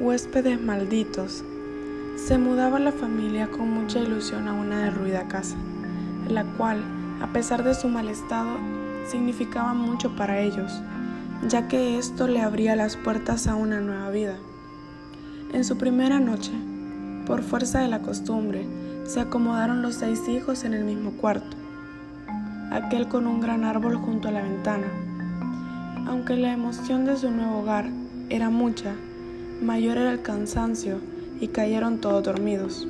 huéspedes malditos. Se mudaba la familia con mucha ilusión a una derruida casa, la cual, a pesar de su mal estado, significaba mucho para ellos, ya que esto le abría las puertas a una nueva vida. En su primera noche, por fuerza de la costumbre, se acomodaron los seis hijos en el mismo cuarto, aquel con un gran árbol junto a la ventana. Aunque la emoción de su nuevo hogar era mucha, mayor era el cansancio y cayeron todos dormidos.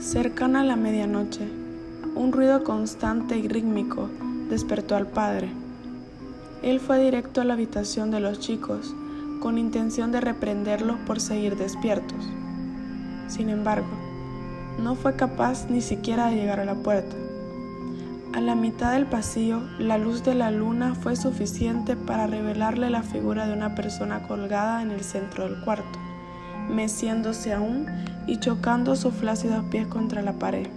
Cercana a la medianoche, un ruido constante y rítmico despertó al padre. Él fue directo a la habitación de los chicos con intención de reprenderlos por seguir despiertos. Sin embargo, no fue capaz ni siquiera de llegar a la puerta. A la mitad del pasillo, la luz de la luna fue suficiente para revelarle la figura de una persona colgada en el centro del cuarto, meciéndose aún y chocando sus flácidos pies contra la pared.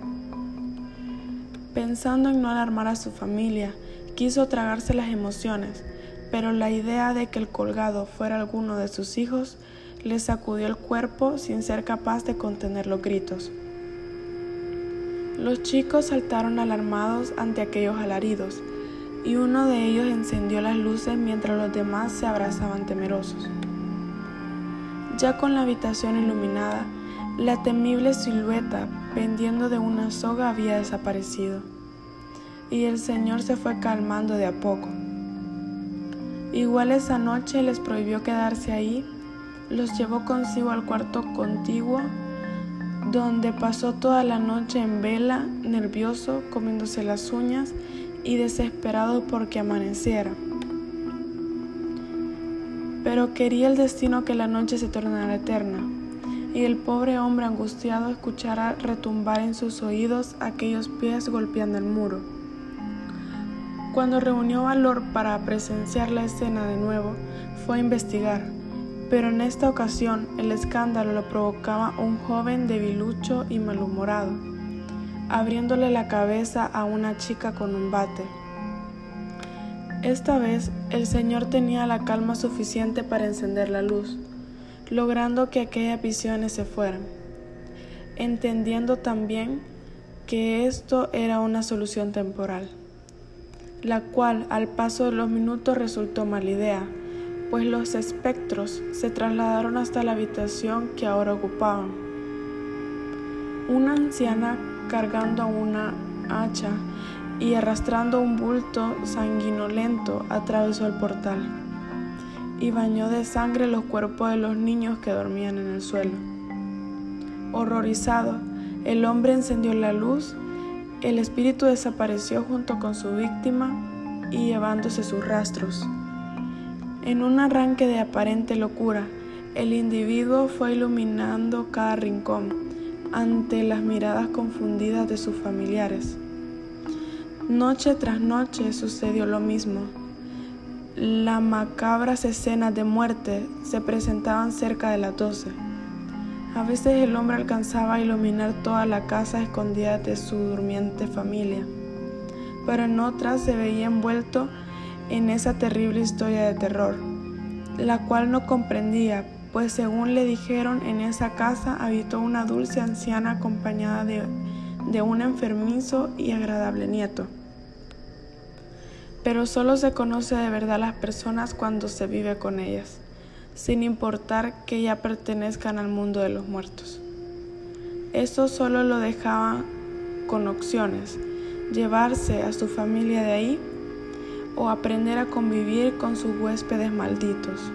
Pensando en no alarmar a su familia, quiso tragarse las emociones, pero la idea de que el colgado fuera alguno de sus hijos le sacudió el cuerpo sin ser capaz de contener los gritos. Los chicos saltaron alarmados ante aquellos alaridos, y uno de ellos encendió las luces mientras los demás se abrazaban temerosos. Ya con la habitación iluminada, la temible silueta pendiendo de una soga había desaparecido, y el Señor se fue calmando de a poco. Igual esa noche les prohibió quedarse ahí, los llevó consigo al cuarto contiguo, donde pasó toda la noche en vela, nervioso, comiéndose las uñas y desesperado porque amaneciera. Pero quería el destino que la noche se tornara eterna y el pobre hombre angustiado escuchara retumbar en sus oídos aquellos pies golpeando el muro. Cuando reunió valor para presenciar la escena de nuevo, fue a investigar, pero en esta ocasión el escándalo lo provocaba un joven debilucho y malhumorado, abriéndole la cabeza a una chica con un bate. Esta vez el señor tenía la calma suficiente para encender la luz logrando que aquellas visiones se fueran, entendiendo también que esto era una solución temporal, la cual al paso de los minutos resultó mala idea, pues los espectros se trasladaron hasta la habitación que ahora ocupaban. Una anciana cargando una hacha y arrastrando un bulto sanguinolento atravesó el portal y bañó de sangre los cuerpos de los niños que dormían en el suelo. Horrorizado, el hombre encendió la luz, el espíritu desapareció junto con su víctima y llevándose sus rastros. En un arranque de aparente locura, el individuo fue iluminando cada rincón ante las miradas confundidas de sus familiares. Noche tras noche sucedió lo mismo las macabras escenas de muerte se presentaban cerca de las doce. A veces el hombre alcanzaba a iluminar toda la casa escondida de su durmiente familia, pero en otras se veía envuelto en esa terrible historia de terror, la cual no comprendía, pues según le dijeron en esa casa habitó una dulce anciana acompañada de, de un enfermizo y agradable nieto pero solo se conoce de verdad las personas cuando se vive con ellas, sin importar que ya pertenezcan al mundo de los muertos. Eso solo lo dejaba con opciones, llevarse a su familia de ahí o aprender a convivir con sus huéspedes malditos.